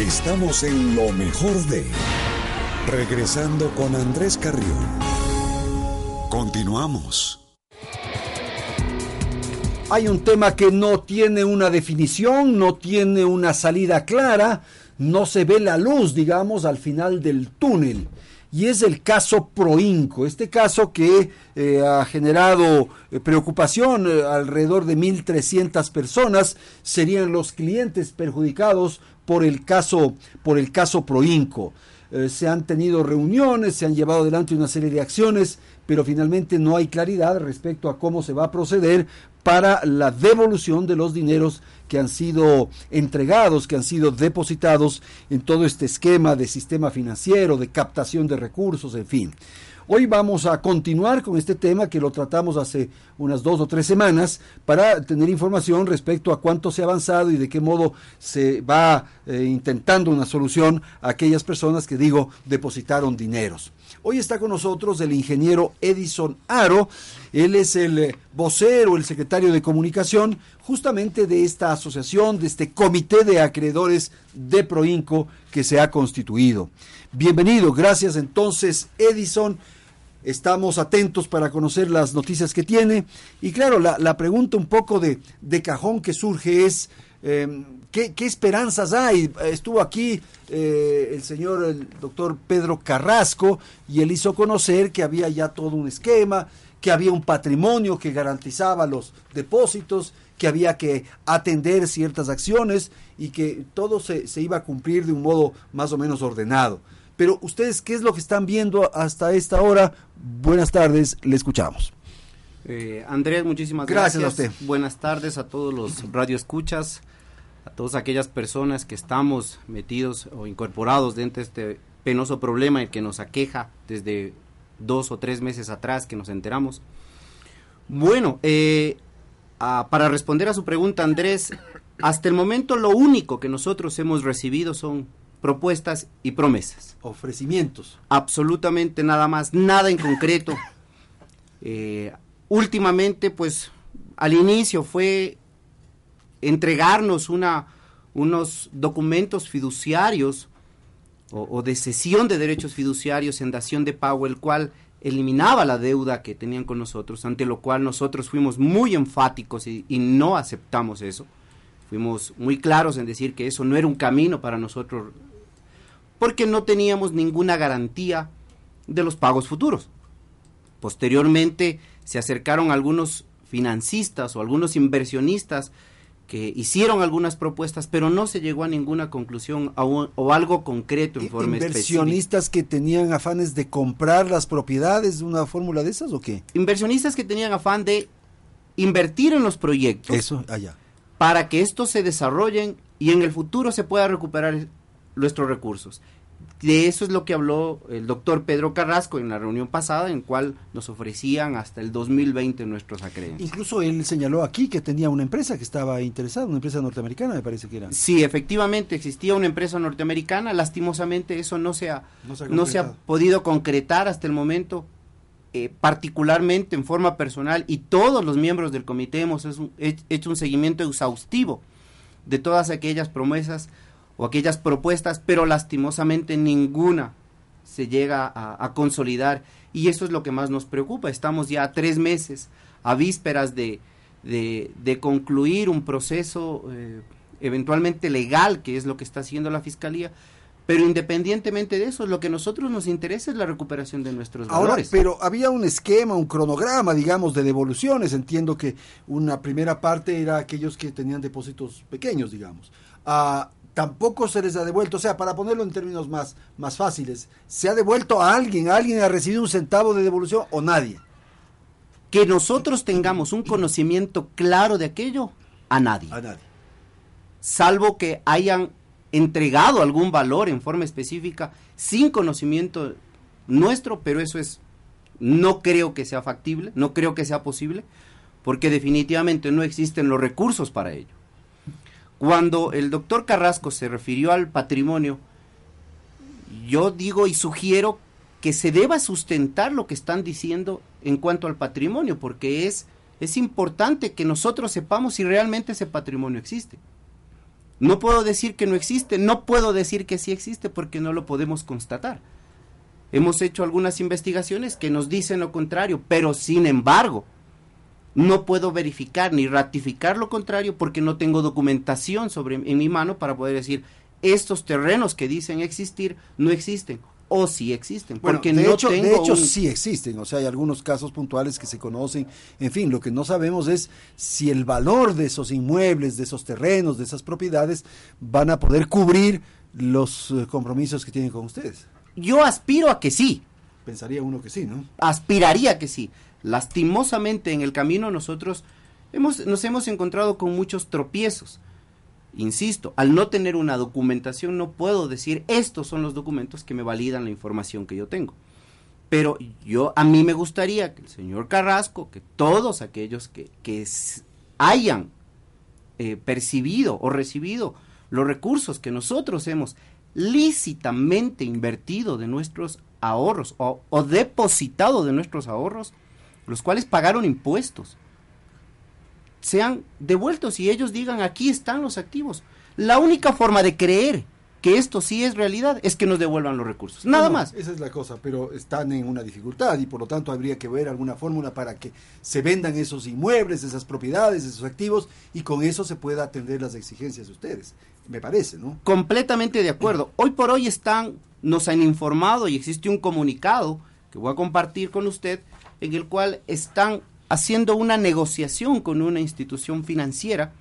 Estamos en lo mejor de. Regresando con Andrés Carrión. Continuamos. Hay un tema que no tiene una definición, no tiene una salida clara, no se ve la luz, digamos, al final del túnel. Y es el caso Proinco, este caso que eh, ha generado eh, preocupación, eh, alrededor de 1.300 personas serían los clientes perjudicados por el caso, por el caso Proinco. Se han tenido reuniones, se han llevado adelante una serie de acciones, pero finalmente no hay claridad respecto a cómo se va a proceder para la devolución de los dineros que han sido entregados, que han sido depositados en todo este esquema de sistema financiero, de captación de recursos, en fin. Hoy vamos a continuar con este tema que lo tratamos hace unas dos o tres semanas para tener información respecto a cuánto se ha avanzado y de qué modo se va eh, intentando una solución a aquellas personas que digo depositaron dineros. Hoy está con nosotros el ingeniero Edison Aro. Él es el eh, vocero, el secretario de comunicación justamente de esta asociación, de este comité de acreedores de Proinco que se ha constituido. Bienvenido, gracias entonces Edison. Estamos atentos para conocer las noticias que tiene. Y claro, la, pregunta un poco de, cajón que surge es, em, ¿qué, esperanzas hay? Estuvo aquí eh, el señor, el doctor Pedro Carrasco, y él hizo conocer que había ya todo un esquema, que había un patrimonio que garantizaba los depósitos, que había que atender ciertas acciones y que todo se, se iba a cumplir de un modo más o menos ordenado. Pero ustedes, ¿qué es lo que están viendo hasta esta hora? Buenas tardes, le escuchamos. Eh, Andrés, muchísimas gracias. Gracias a usted. Buenas tardes a todos los radioescuchas, a todas aquellas personas que estamos metidos o incorporados dentro de este penoso problema el que nos aqueja desde dos o tres meses atrás que nos enteramos. Bueno, eh, para responder a su pregunta, Andrés, hasta el momento lo único que nosotros hemos recibido son propuestas y promesas. Ofrecimientos. Absolutamente nada más, nada en concreto. Eh, últimamente, pues, al inicio fue entregarnos una, unos documentos fiduciarios o, de cesión de derechos fiduciarios en dación de pago, el cual eliminaba la deuda que tenían con nosotros, ante lo cual nosotros fuimos muy enfáticos y no aceptamos eso. Fuimos muy claros en decir que eso no era un camino para nosotros porque no teníamos ninguna garantía de los pagos futuros. Posteriormente se acercaron algunos financistas o algunos inversionistas que hicieron algunas propuestas, pero no se llegó a ninguna conclusión o, algo concreto en forma ¿Inversionistas que tenían afanes de comprar las propiedades de una fórmula de esas o qué? Inversionistas que tenían afán de invertir en los proyectos. Eso, allá. Para que estos se desarrollen y en el futuro se pueda recuperar nuestros recursos. De eso es lo que habló el doctor Pedro Carrasco en la reunión pasada, en cual nos ofrecían hasta el 2020 nuestros acreedores. Incluso él señaló aquí que tenía una empresa que estaba interesada, una empresa norteamericana, me parece que era. Sí, efectivamente existía una empresa norteamericana. Lastimosamente eso no se ha, no se ha, podido concretar hasta el momento. Eh, particularmente en forma personal y todos los miembros del comité hemos hecho un seguimiento exhaustivo de todas aquellas promesas o aquellas propuestas, pero lastimosamente ninguna se llega a, consolidar y eso es lo que más nos preocupa. Estamos ya tres meses a vísperas de, de, concluir un proceso eh, eventualmente legal, que es lo que está haciendo la Fiscalía, pero independientemente de eso, lo que a nosotros nos interesa es la recuperación de nuestros Ahora, Pero había un esquema, un cronograma, digamos, de devoluciones. Entiendo que una primera parte era aquellos que tenían depósitos pequeños, digamos. Ah, tampoco se les ha devuelto. O sea, para ponerlo en términos más, más fáciles, ¿se ha devuelto a alguien? ¿Alguien ha recibido un centavo de devolución o nadie? Que nosotros tengamos un conocimiento claro de aquello, a nadie. A nadie. Salvo que hayan entregado algún valor en forma específica sin conocimiento nuestro, pero eso es, no creo que sea factible, no creo que sea posible, porque definitivamente no existen los recursos para ello. Cuando el doctor Carrasco se refirió al patrimonio, yo digo y sugiero que se deba sustentar lo que están diciendo en cuanto al patrimonio, porque es, es importante que nosotros sepamos si realmente ese patrimonio existe. No puedo decir que no existe, no puedo decir que sí existe porque no lo podemos constatar. Hemos hecho algunas investigaciones que nos dicen lo contrario, pero sin embargo, no puedo verificar ni ratificar lo contrario porque no tengo documentación sobre en mi mano para poder decir estos terrenos que dicen existir no existen o sí existen. porque de no hecho, tengo de hecho un- sí existen, o sea, hay algunos casos puntuales que se conocen. En fin, lo que no sabemos es si el valor de esos inmuebles, de esos terrenos, de esas propiedades van a poder cubrir los eh, compromisos que tienen con ustedes. Yo aspiro a que sí, Pensaría uno que sí, ¿no? aspiraría que sí. Lastimosamente en el camino nosotros hemos, nos hemos encontrado con muchos tropiezos. Insisto, al no tener una documentación no puedo decir estos son los documentos que me validan la información que yo tengo. Pero yo a mí me gustaría que el señor Carrasco, que todos aquellos que, que hayan eh, percibido o recibido los recursos que nosotros hemos lícitamente invertido de nuestros ahorros o, o depositado de nuestros ahorros, los cuales pagaron impuestos, sean devueltos y ellos digan aquí están los activos. La única forma de creer que esto sí es realidad es que nos devuelvan los recursos. Nada No, más. Esa es la cosa, pero están en una dificultad y por lo tanto habría que ver alguna fórmula para que se vendan esos inmuebles, esas propiedades, esos activos y con eso se pueda atender las exigencias de ustedes. Me parece, ¿no? Completamente de acuerdo. Hoy por hoy están, nos han informado y existe un comunicado que voy a compartir con usted en el cual están haciendo una negociación con una institución financiera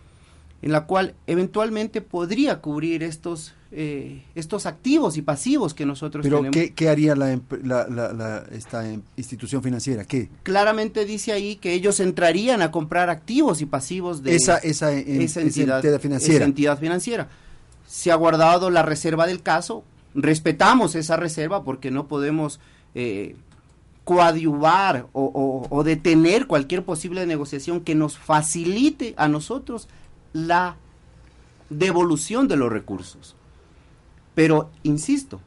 en la cual eventualmente podría cubrir estos eh, estos activos y pasivos que nosotros Pero tenemos. ¿qué, qué haría la, la- la- la- esta em, institución financiera? ¿Qué? Claramente dice ahí que ellos entrarían a comprar activos y pasivos de esa, esa, esa esa entidad, financiera. esa entidad financiera. Se ha guardado la reserva del caso, respetamos esa reserva porque no podemos eh, coadyuvar o, o- o detener cualquier posible negociación que nos facilite a nosotros la devolución de los recursos. Pero, insisto,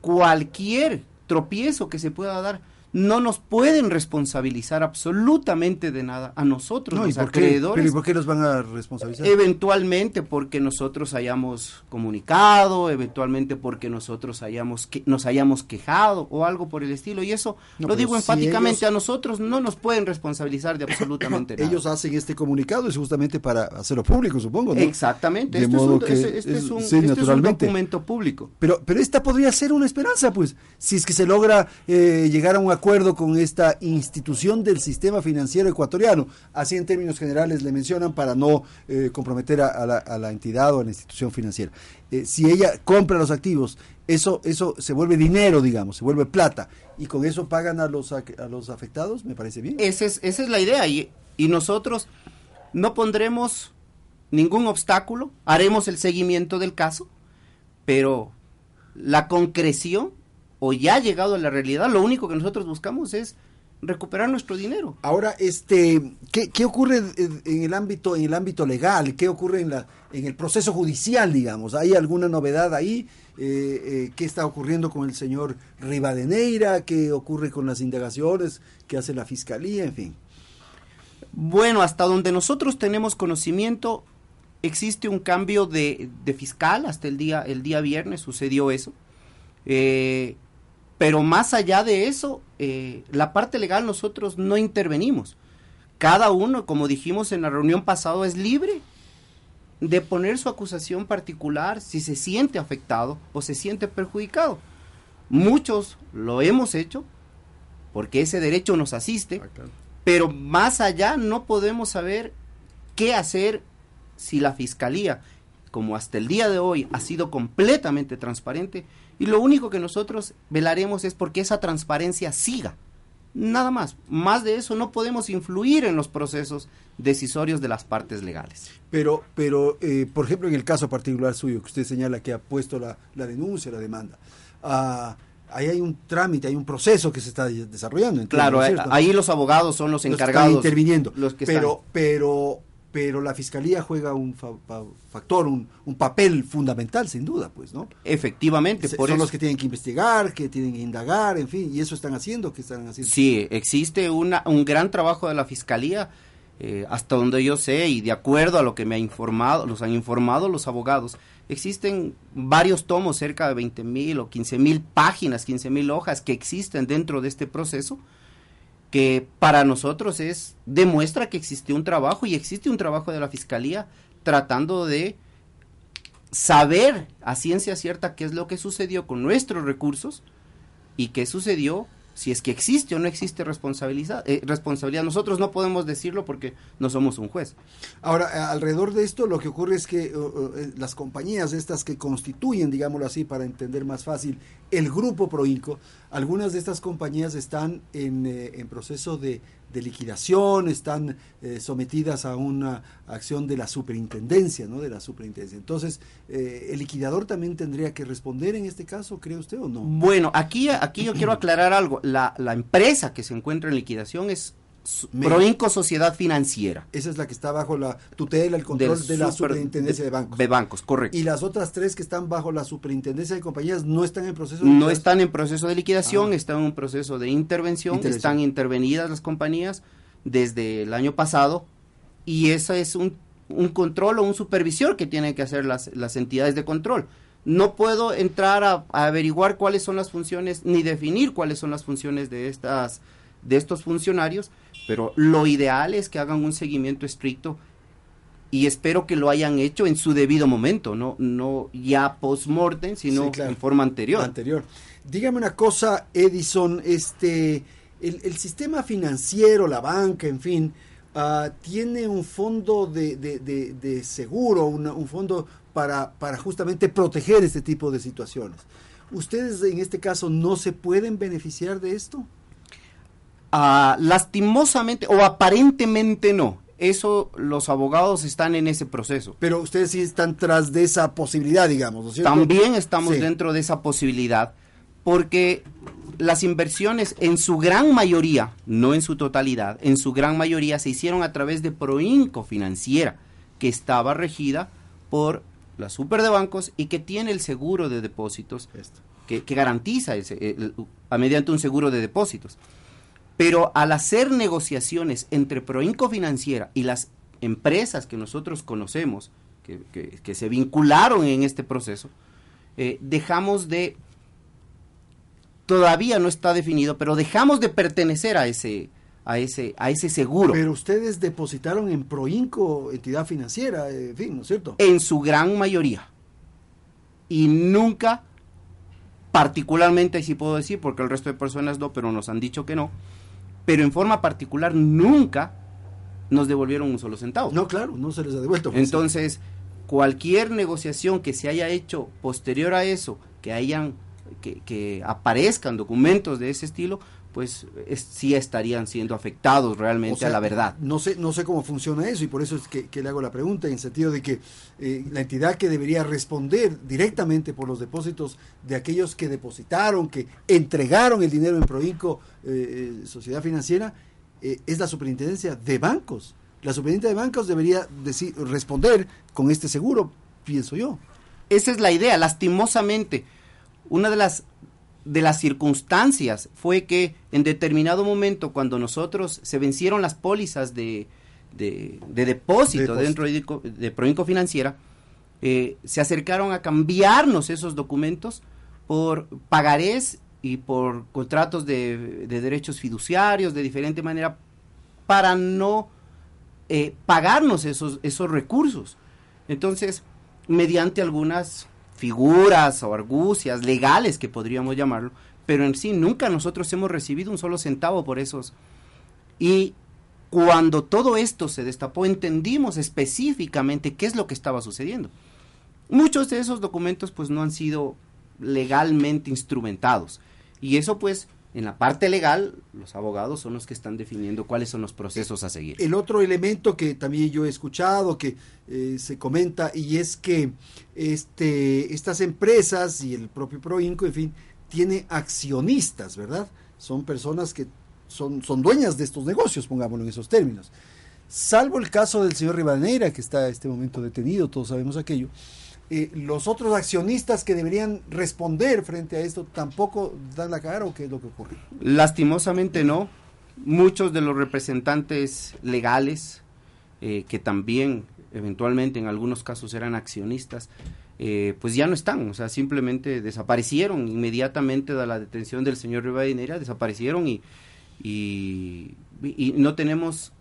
cualquier tropiezo que se pueda dar, no nos pueden responsabilizar absolutamente de nada a nosotros, No, ¿y los qué, acreedores. pero ¿y por qué los van a responsabilizar? Eventualmente porque nosotros hayamos comunicado, eventualmente porque nosotros hayamos que, nos hayamos quejado o algo por el estilo. Y eso No, lo digo si enfáticamente, ellos- a nosotros no nos pueden responsabilizar de absolutamente nada. Ellos hacen este comunicado es justamente para hacerlo público, supongo, ¿no? Exactamente, este, es un, modo que este- este es- un- sí, este es un documento público. Pero, pero esta podría ser una esperanza, pues, si es que se logra eh, llegar a un acuerdo con esta institución del sistema financiero ecuatoriano. Así en términos generales le mencionan para no eh, comprometer a, la, entidad o a la institución financiera. Eh, si ella compra los activos, eso, eso se vuelve dinero, digamos, se vuelve plata, y con eso pagan a los, a los afectados, me parece bien. Esa es, esa es la idea y, y nosotros no pondremos ningún obstáculo, haremos el seguimiento del caso, pero la concreción o ya ha llegado a la realidad, lo único que nosotros buscamos es recuperar nuestro dinero. Ahora, este, ¿qué, qué ocurre en, en el ámbito, en el ámbito legal? ¿Qué ocurre en la, en el proceso judicial, digamos? ¿Hay alguna novedad ahí? Eh, eh, ¿Qué está ocurriendo con el señor Rivadeneira? ¿Qué ocurre con las indagaciones que hace la fiscalía? En fin. Bueno, hasta donde nosotros tenemos conocimiento, existe un cambio de, de fiscal, hasta el día, el día viernes sucedió eso. Eh, pero más allá de eso, eh, la parte legal nosotros no intervenimos. Cada uno, como dijimos en la reunión pasada, es libre de poner su acusación particular si se siente afectado o se siente perjudicado. Muchos lo hemos hecho porque ese derecho nos asiste, pero más allá no podemos saber qué hacer si la fiscalía, como hasta el día de hoy ha sido completamente transparente, y lo único que nosotros velaremos es porque esa transparencia siga. Nada más. Más de eso no podemos influir en los procesos decisorios de las partes legales. Pero, pero eh, por ejemplo, en el caso particular suyo, que usted señala que ha puesto la, la denuncia, la demanda, ah, ahí hay un trámite, hay un proceso que se está de- desarrollando. entiendo, Claro, ¿no es eh, ahí los abogados son los Los que están encargados. interviniendo. Los que pero, están. pero, pero la fiscalía juega un fa- fa- factor, un, un papel fundamental, sin duda, pues, ¿no? Efectivamente, Se- por son eso. los que tienen que investigar, que tienen que indagar, en fin, y eso están haciendo, que están haciendo. Sí, existe una, un gran trabajo de la Fiscalía eh, hasta donde yo sé y de acuerdo a lo que me ha informado, los han informado los abogados, existen varios tomos, cerca de 20 mil o 15 mil páginas, 15 mil hojas que existen dentro de este proceso, que para nosotros es, demuestra que existe un trabajo y existe un trabajo de la Fiscalía tratando de saber a ciencia cierta qué es lo que sucedió con nuestros recursos y qué sucedió si es que existe o no existe responsabilidad, eh, responsabilidad. Nosotros no podemos decirlo porque no somos un juez. Ahora, alrededor de esto lo que ocurre es que uh, las compañías estas que constituyen, digámoslo así, para entender más fácil, el grupo Proinco, algunas de estas compañías están en, eh, en proceso de de liquidación, están eh, sometidas a una acción de la superintendencia, ¿no? De la superintendencia. Entonces, eh, ¿el liquidador también tendría que responder en este caso, cree usted o no? Bueno, aquí, aquí yo quiero aclarar algo. La, la empresa que se encuentra en liquidación es Proinco Sociedad Financiera. Esa es la que está bajo la tutela, el control de la superintendencia de, bancos. De bancos, correcto. Y las otras tres que están bajo la superintendencia de compañías no están en proceso de No están en proceso de liquidación, ah. están en un proceso de intervención, están intervenidas las compañías desde el año pasado y ese es un, un control o un supervisor que tienen que hacer las, las entidades de control. No puedo entrar a, a averiguar cuáles son las funciones ni definir cuáles son las funciones de estas de estos funcionarios, pero lo ideal es que hagan un seguimiento estricto y espero que lo hayan hecho en su debido momento, no, no ya post-mortem, sino en forma anterior. Anterior. Dígame una cosa, Edison, este, el, sistema financiero, la banca, en fin, uh, tiene un fondo de, de, de, seguro, un fondo para, para justamente proteger este tipo de situaciones. ¿Ustedes en este caso no se pueden beneficiar de esto? Ah, lastimosamente o aparentemente no. Eso los abogados están en ese proceso. Pero ustedes sí están tras de esa posibilidad, digamos. También estamos dentro de esa posibilidad porque las inversiones en su gran mayoría, no en su totalidad, en su gran mayoría se hicieron a través de Proinco Financiera, que estaba regida por la super de bancos y que tiene el seguro de depósitos, que, garantiza a mediante un seguro de depósitos. Pero al hacer negociaciones entre Proinco Financiera y las empresas que nosotros conocemos, que, se vincularon en este proceso, eh, dejamos de, todavía no está definido, pero dejamos de pertenecer a ese, a ese, a ese seguro. Pero ustedes depositaron en Proinco, entidad financiera, en fin, ¿no es cierto? En su gran mayoría. Y nunca, particularmente, si puedo decir, porque el resto de personas no, pero nos han dicho que no, pero en forma particular nunca nos devolvieron un solo centavo. No, claro, no se les ha devuelto. Pues. Entonces, cualquier negociación que se haya hecho posterior a eso, que hayan, que, que aparezcan documentos de ese estilo, pues sí estarían siendo afectados realmente a la verdad. No sé, no sé cómo funciona eso y por eso es que, le hago la pregunta en el sentido de que eh, la entidad que debería responder directamente por los depósitos de aquellos que depositaron, que entregaron el dinero en Proinco, eh, eh, Sociedad Financiera, es la superintendencia de bancos. La superintendencia de bancos debería decir, responder con este seguro, pienso yo. Esa es la idea, lastimosamente. Una de las de las circunstancias fue que en determinado momento, cuando nosotros se vencieron las pólizas de, de, depósito, dentro de, de Provinco Financiera, eh, se acercaron a cambiarnos esos documentos por pagarés y por contratos de, derechos fiduciarios de diferente manera para no eh, pagarnos esos, esos recursos. Entonces, mediante algunas figuras o argucias legales que podríamos llamarlo, pero en sí nunca nosotros hemos recibido un solo centavo por esos. Y cuando todo esto se destapó, entendimos específicamente qué es lo que estaba sucediendo. Muchos de esos documentos pues no han sido legalmente instrumentados. Y eso pues en la parte legal, los abogados son los que están definiendo cuáles son los procesos a seguir. El otro elemento que también yo he escuchado, que eh, se comenta, y es que este, estas empresas y el propio Proinco, en fin, tiene accionistas, ¿verdad? Son personas que son, son dueñas de estos negocios, pongámoslo en esos términos. Salvo el caso del señor Rivadeneira, que está en este momento detenido, todos sabemos aquello eh, los otros accionistas que deberían responder frente a esto tampoco dan la cara o qué es lo que ocurre? Lastimosamente no. Muchos de los representantes legales eh, que también eventualmente en algunos casos eran accionistas, eh, pues ya no están, o sea, simplemente desaparecieron inmediatamente de la detención del señor Rivadeneira, desaparecieron y, y, y no tenemos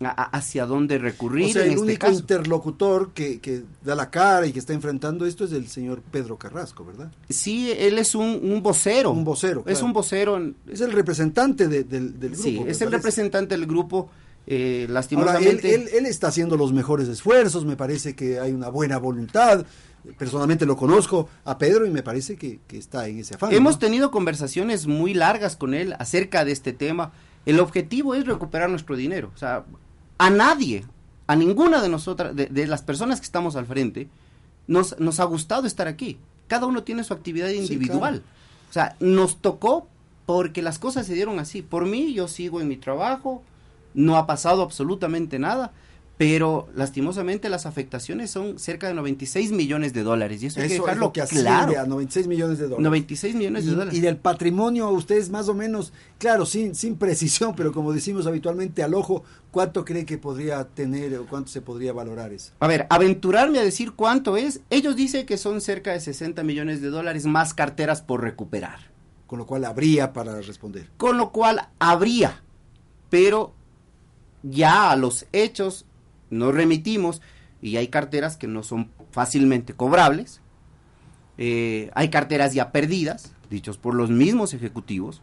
hacia dónde recurrir. O sea, el este único interlocutor que, que, da la cara y que está enfrentando esto es el señor Pedro Carrasco, ¿verdad? Sí, él es un, un vocero. Un vocero. Es un vocero. Es el representante del, grupo. Sí, es el representante del grupo. Eh, lastimosamente. él, él, está haciendo los mejores esfuerzos, me parece que hay una buena voluntad. Personalmente lo conozco a Pedro y me parece que, está en ese afán. Hemos tenido conversaciones muy largas con él acerca de este tema. El objetivo es recuperar nuestro dinero. O sea, a nadie, a ninguna de nosotras, de, las personas que estamos al frente, nos, nos, ha gustado estar aquí. Cada uno tiene su actividad individual. O sea, nos tocó porque las cosas se dieron así. Por mí, yo sigo en mi trabajo, no ha pasado absolutamente nada pero lastimosamente las afectaciones son cerca de 96 millones de dólares y eso, hay que dejarlo que claro. A 96 millones de dólares. 96 millones de dólares. Y del patrimonio a ustedes más o menos, claro, sin, sin precisión, pero como decimos habitualmente al ojo, ¿cuánto cree que podría tener o cuánto se podría valorar eso? A ver, aventurarme a decir cuánto es, ellos dicen que son cerca de 60 millones de dólares más carteras por recuperar. Con lo cual habría para responder. Con lo cual habría, pero ya a los hechos nos remitimos y hay carteras que no son fácilmente cobrables, eh, hay carteras ya perdidas, dichos por los mismos ejecutivos,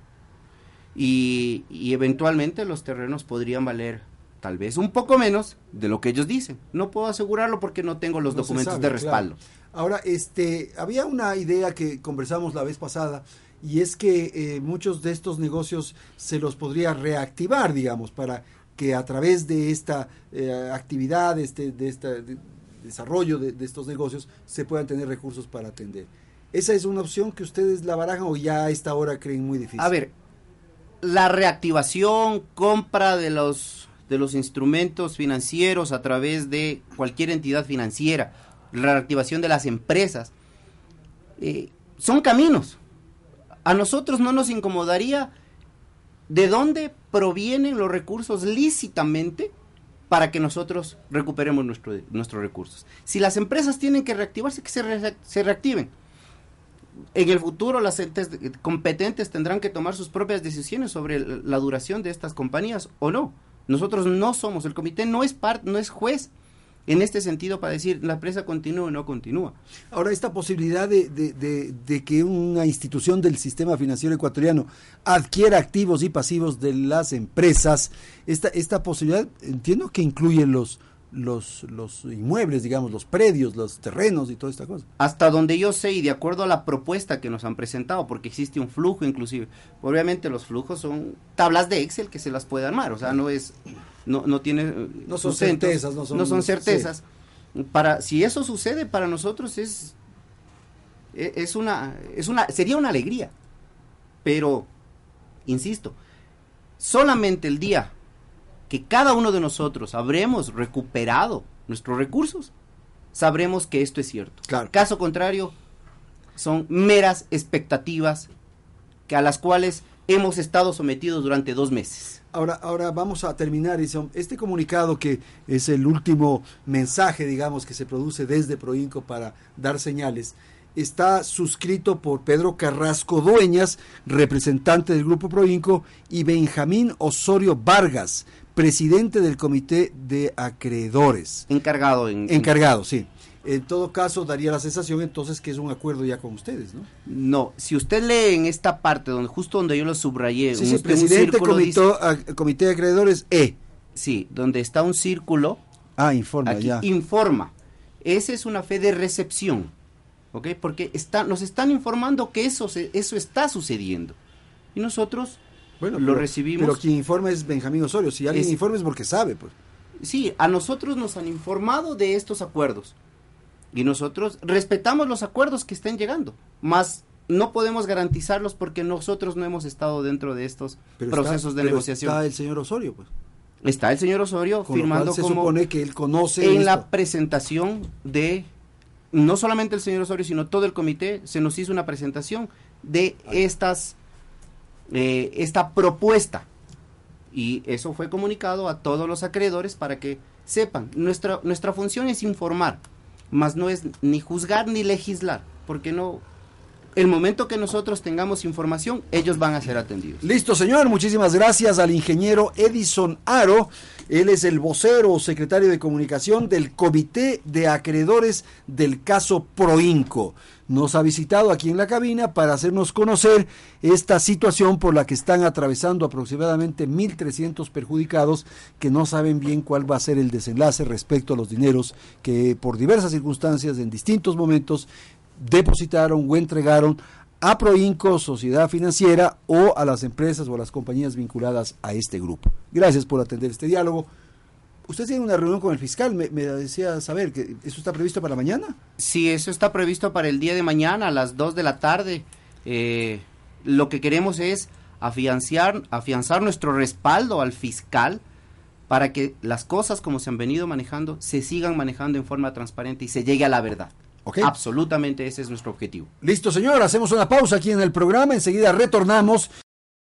y, eventualmente los terrenos podrían valer tal vez un poco menos de lo que ellos dicen. No puedo asegurarlo porque no tengo los documentos de respaldo. Ahora, este, había una idea que conversamos la vez pasada y es que eh, muchos de estos negocios se los podría reactivar, digamos, para que a través de esta eh, actividad, este, de este desarrollo de, estos negocios, se puedan tener recursos para atender. ¿Esa es una opción que ustedes la barajan o ya a esta hora creen muy difícil? A ver, la reactivación, compra de los, de los instrumentos financieros a través de cualquier entidad financiera, la reactivación de las empresas, eh, son caminos. A nosotros no nos incomodaría de dónde provienen los recursos lícitamente para que nosotros recuperemos nuestro, nuestros recursos. Si las empresas tienen que reactivarse, que se, reactiven. En el futuro las entes competentes tendrán que tomar sus propias decisiones sobre la duración de estas compañías o no. Nosotros no somos, el comité no es parte, no es juez en este sentido para decir la empresa continúa o no continúa. Ahora, esta posibilidad de, de, que una institución del sistema financiero ecuatoriano adquiera activos y pasivos de las empresas, esta, esta posibilidad entiendo que incluye los, los, los inmuebles, digamos, los predios, los terrenos y toda esta cosa. Hasta donde yo sé y de acuerdo a la propuesta que nos han presentado, porque existe un flujo inclusive, obviamente los flujos son tablas de Excel que se las puede armar, o sea, no es no, no tiene no son certezas, no son, certezas. Para si eso sucede para nosotros es e, es una es una sería una alegría. Pero insisto, solamente el día que cada uno de nosotros habremos recuperado nuestros recursos, sabremos que esto es cierto. Caso contrario, son meras expectativas que a las cuales hemos estado sometidos durante dos meses. Ahora, ahora vamos a terminar este comunicado que es el último mensaje, digamos, que se produce desde Proinco para dar señales. Está suscrito por Pedro Carrasco Dueñas, representante del Grupo Proinco, y Benjamín Osorio Vargas, presidente del Comité de Acreedores. Encargado. En, Encargado, sí. En todo caso, daría la sensación entonces que es un acuerdo ya con ustedes, ¿no? No, si usted lee en esta parte, donde justo donde yo lo subrayé, sí, sí, presidente comité, de acreedores E. Sí, donde está un círculo. Ah, informa, ya. Informa. Esa es una fe de recepción, ¿ok? Porque está, nos están informando que eso, eso está sucediendo. Y nosotros bueno, lo recibimos. Pero quien informa es Benjamín Osorio. Si alguien informa es porque sabe, pues. Sí, a nosotros nos han informado de estos acuerdos. Y nosotros respetamos los acuerdos que estén llegando, más no podemos garantizarlos porque nosotros no hemos estado dentro de estos procesos de negociación. Está el señor Osorio, pues. Está el señor Osorio firmando se como supone que él conoce en la presentación de no solamente el señor Osorio, sino todo el comité se nos hizo una presentación de estas eh, esta propuesta. Y eso fue comunicado a todos los acreedores para que sepan, nuestra, nuestra función es informar, mas no es ni juzgar ni legislar, porque no, el momento que nosotros tengamos información, ellos van a ser atendidos. Listo, señor. Muchísimas gracias al ingeniero Edison Aro. Él es el vocero o secretario de comunicación del Comité de Acreedores del caso Proinco. Nos ha visitado aquí en la cabina para hacernos conocer esta situación por la que están atravesando aproximadamente 1.300 perjudicados que no saben bien cuál va a ser el desenlace respecto a los dineros que por diversas circunstancias en distintos momentos depositaron o entregaron a Proinco, sociedad financiera o a las empresas o a las compañías vinculadas a este grupo. Gracias por atender este diálogo. Usted tiene una reunión con el fiscal, me, decía saber que eso está previsto para mañana. Sí, eso está previsto para el día de mañana a las 2 de la tarde. Eh, lo que queremos es afianzar, afianzar nuestro respaldo al fiscal para que las cosas como se han venido manejando se sigan manejando en forma transparente y se llegue a la verdad. Absolutamente ese es nuestro objetivo. Listo, señor. Hacemos una pausa aquí en el programa. Enseguida retornamos